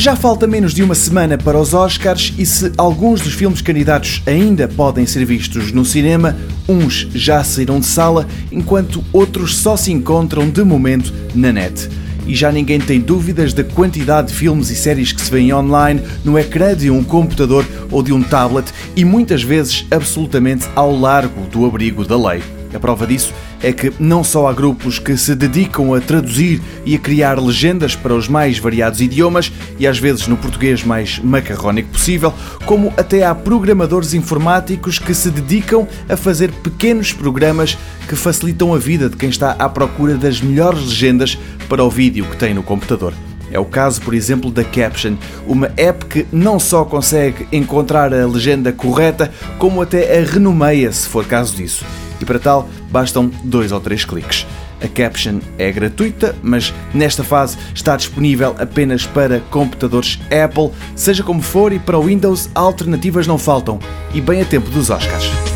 Já falta menos de uma semana para os Oscars e se alguns dos filmes candidatos ainda podem ser vistos no cinema, uns já saíram de sala, enquanto outros só se encontram de momento na net. E já ninguém tem dúvidas da quantidade de filmes e séries que se vêem online, no ecrã de um computador ou de um tablet e muitas vezes absolutamente ao largo do abrigo da lei. A prova disso é que não só há grupos que se dedicam a traduzir e a criar legendas para os mais variados idiomas, e às vezes no português mais macarrónico possível, como até há programadores informáticos que se dedicam a fazer pequenos programas que facilitam a vida de quem está à procura das melhores legendas para o vídeo que tem no computador. É o caso, por exemplo, da Caption, uma app que não só consegue encontrar a legenda correta, como até a renomeia se for caso disso e para tal bastam dois ou três cliques. A caption é gratuita, mas nesta fase está disponível apenas para computadores Apple. Seja como for, e para o Windows, alternativas não faltam. E bem a tempo dos Oscars.